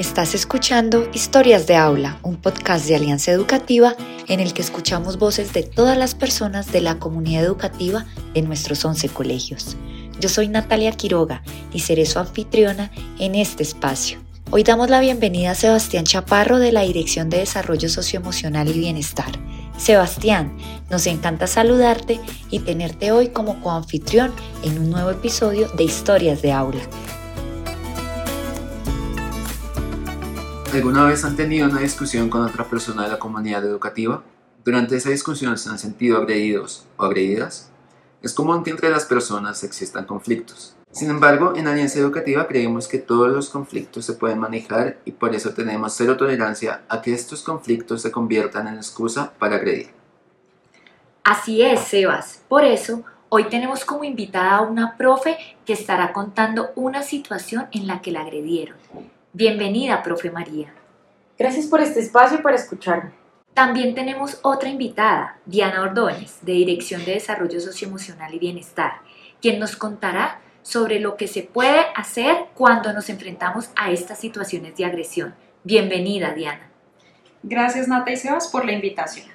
Estás escuchando Historias de Aula, un podcast de Alianza Educativa en el que escuchamos voces de todas las personas de la comunidad educativa de nuestros 11 colegios. Yo soy Natalia Quiroga y seré su anfitriona en este espacio. Hoy damos la bienvenida a Sebastián Chaparro de la Dirección de Desarrollo Socioemocional y Bienestar. Sebastián, nos encanta saludarte y tenerte hoy como coanfitrión en un nuevo episodio de Historias de Aula. ¿Alguna vez han tenido una discusión con otra persona de la comunidad educativa? Durante esa discusión se han sentido agredidos o agredidas. Es común que entre las personas existan conflictos. Sin embargo, en Alianza Educativa creemos que todos los conflictos se pueden manejar y por eso tenemos cero tolerancia a que estos conflictos se conviertan en excusa para agredir. Así es, Sebas. Por eso, hoy tenemos como invitada a una profe que estará contando una situación en la que la agredieron. Bienvenida, profe María. Gracias por este espacio para escucharme. También tenemos otra invitada, Diana Ordóñez, de Dirección de Desarrollo Socioemocional y Bienestar, quien nos contará sobre lo que se puede hacer cuando nos enfrentamos a estas situaciones de agresión. Bienvenida, Diana. Gracias, Nata y Sebas, por la invitación.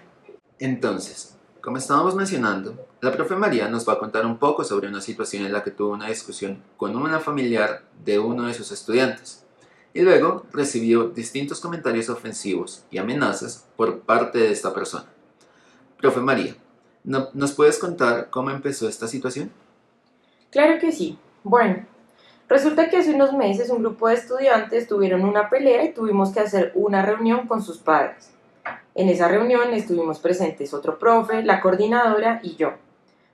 Entonces, como estábamos mencionando, la profe María nos va a contar un poco sobre una situación en la que tuvo una discusión con una familiar de uno de sus estudiantes y luego recibió distintos comentarios ofensivos y amenazas por parte de esta persona. Profe María, ¿nos puedes contar cómo empezó esta situación? Claro que sí. Bueno, resulta que hace unos meses un grupo de estudiantes tuvieron una pelea y tuvimos que hacer una reunión con sus padres. En esa reunión estuvimos presentes otro profe, la coordinadora y yo.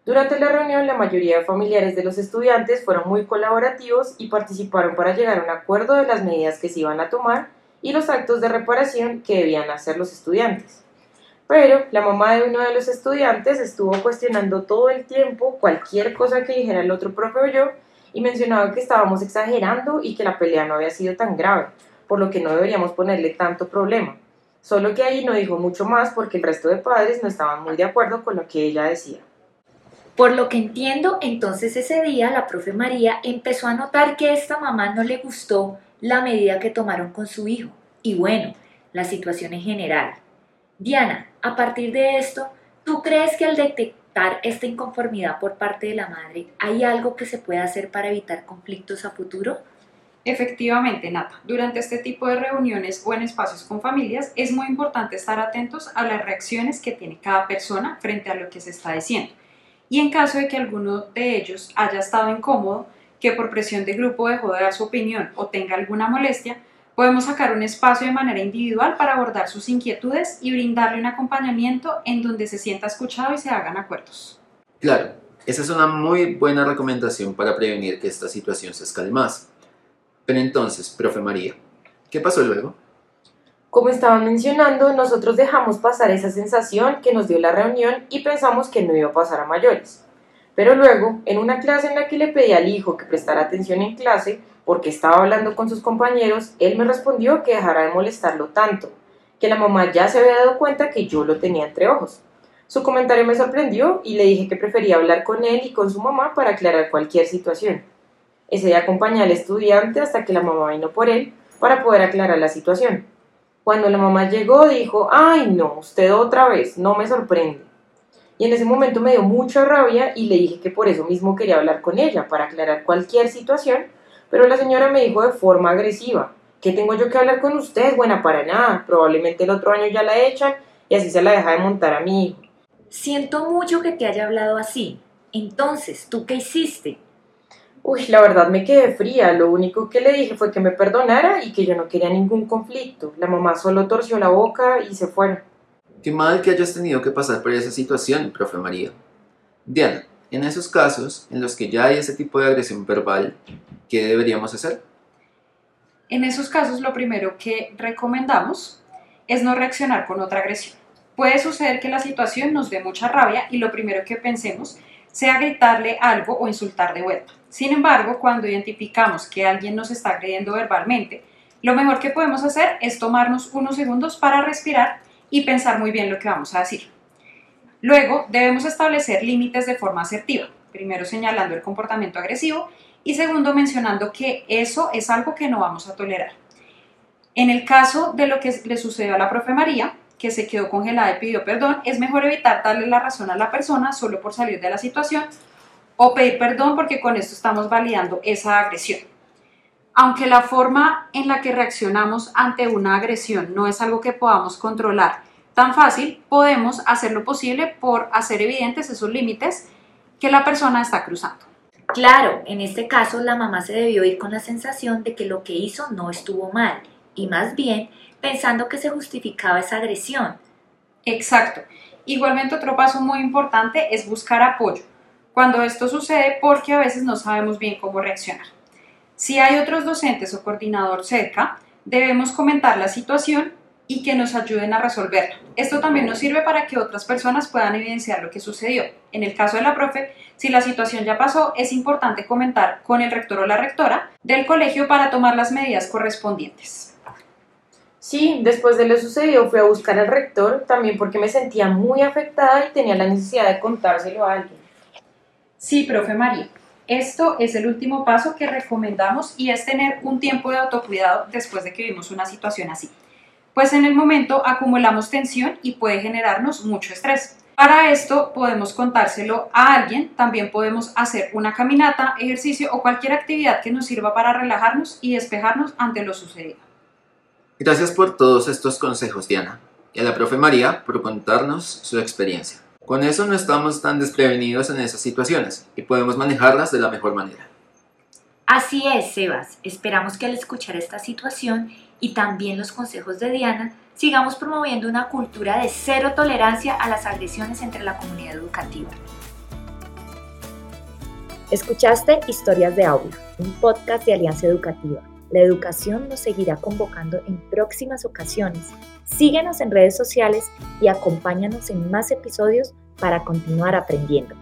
Durante la reunión la mayoría de familiares de los estudiantes fueron muy colaborativos y participaron para llegar a un acuerdo de las medidas que se iban a tomar y los actos de reparación que debían hacer los estudiantes. Pero la mamá de uno de los estudiantes estuvo cuestionando todo el tiempo cualquier cosa que dijera el otro profe o yo y mencionaba que estábamos exagerando y que la pelea no había sido tan grave, por lo que no deberíamos ponerle tanto problema. Solo que ahí no dijo mucho más porque el resto de padres no estaban muy de acuerdo con lo que ella decía. Por lo que entiendo, entonces ese día la profe María empezó a notar que esta mamá no le gustó la medida que tomaron con su hijo y bueno, la situación en general. Diana, a partir de esto, ¿tú crees que al detectar esta inconformidad por parte de la madre, hay algo que se puede hacer para evitar conflictos a futuro? Efectivamente, Nata. Durante este tipo de reuniones o en espacios con familias es muy importante estar atentos a las reacciones que tiene cada persona frente a lo que se está diciendo. Y en caso de que alguno de ellos haya estado incómodo, que por presión de grupo dejó de dar su opinión o tenga alguna molestia, Podemos sacar un espacio de manera individual para abordar sus inquietudes y brindarle un acompañamiento en donde se sienta escuchado y se hagan acuerdos. Claro, esa es una muy buena recomendación para prevenir que esta situación se escale más. Pero entonces, profe María, ¿qué pasó luego? Como estaban mencionando, nosotros dejamos pasar esa sensación que nos dio la reunión y pensamos que no iba a pasar a mayores. Pero luego, en una clase en la que le pedí al hijo que prestara atención en clase, porque estaba hablando con sus compañeros, él me respondió que dejara de molestarlo tanto, que la mamá ya se había dado cuenta que yo lo tenía entre ojos. Su comentario me sorprendió y le dije que prefería hablar con él y con su mamá para aclarar cualquier situación. Ese día acompañé al estudiante hasta que la mamá vino por él para poder aclarar la situación. Cuando la mamá llegó dijo, ay no, usted otra vez, no me sorprende. Y en ese momento me dio mucha rabia y le dije que por eso mismo quería hablar con ella, para aclarar cualquier situación pero la señora me dijo de forma agresiva, ¿qué tengo yo que hablar con usted? Buena para nada, probablemente el otro año ya la echan y así se la deja de montar a mi hijo. Siento mucho que te haya hablado así. Entonces, ¿tú qué hiciste? Uy, la verdad me quedé fría. Lo único que le dije fue que me perdonara y que yo no quería ningún conflicto. La mamá solo torció la boca y se fueron. Qué mal que hayas tenido que pasar por esa situación, profe María. Diana, en esos casos en los que ya hay ese tipo de agresión verbal, ¿qué deberíamos hacer? En esos casos lo primero que recomendamos es no reaccionar con otra agresión. Puede suceder que la situación nos dé mucha rabia y lo primero que pensemos sea gritarle algo o insultar de vuelta. Sin embargo, cuando identificamos que alguien nos está agrediendo verbalmente, lo mejor que podemos hacer es tomarnos unos segundos para respirar y pensar muy bien lo que vamos a decir. Luego, debemos establecer límites de forma asertiva, primero señalando el comportamiento agresivo y segundo mencionando que eso es algo que no vamos a tolerar. En el caso de lo que le sucedió a la profe María, que se quedó congelada y pidió perdón, es mejor evitar darle la razón a la persona solo por salir de la situación o pedir perdón porque con esto estamos validando esa agresión. Aunque la forma en la que reaccionamos ante una agresión no es algo que podamos controlar tan fácil, podemos hacer lo posible por hacer evidentes esos límites que la persona está cruzando. Claro, en este caso la mamá se debió ir con la sensación de que lo que hizo no estuvo mal y más bien pensando que se justificaba esa agresión. Exacto. Igualmente otro paso muy importante es buscar apoyo cuando esto sucede porque a veces no sabemos bien cómo reaccionar. Si hay otros docentes o coordinador cerca, debemos comentar la situación y que nos ayuden a resolverla. Esto también nos sirve para que otras personas puedan evidenciar lo que sucedió. En el caso de la profe, si la situación ya pasó, es importante comentar con el rector o la rectora del colegio para tomar las medidas correspondientes. Sí, después de lo sucedido fui a buscar al rector también porque me sentía muy afectada y tenía la necesidad de contárselo a alguien. Sí, profe María. Esto es el último paso que recomendamos y es tener un tiempo de autocuidado después de que vivimos una situación así. Pues en el momento acumulamos tensión y puede generarnos mucho estrés. Para esto podemos contárselo a alguien, también podemos hacer una caminata, ejercicio o cualquier actividad que nos sirva para relajarnos y despejarnos ante lo sucedido. Gracias por todos estos consejos, Diana, y a la profe María por contarnos su experiencia. Con eso no estamos tan desprevenidos en esas situaciones y podemos manejarlas de la mejor manera. Así es, Sebas. Esperamos que al escuchar esta situación y también los consejos de Diana, sigamos promoviendo una cultura de cero tolerancia a las agresiones entre la comunidad educativa. Escuchaste Historias de Aula, un podcast de Alianza Educativa. La educación nos seguirá convocando en próximas ocasiones. Síguenos en redes sociales y acompáñanos en más episodios para continuar aprendiendo.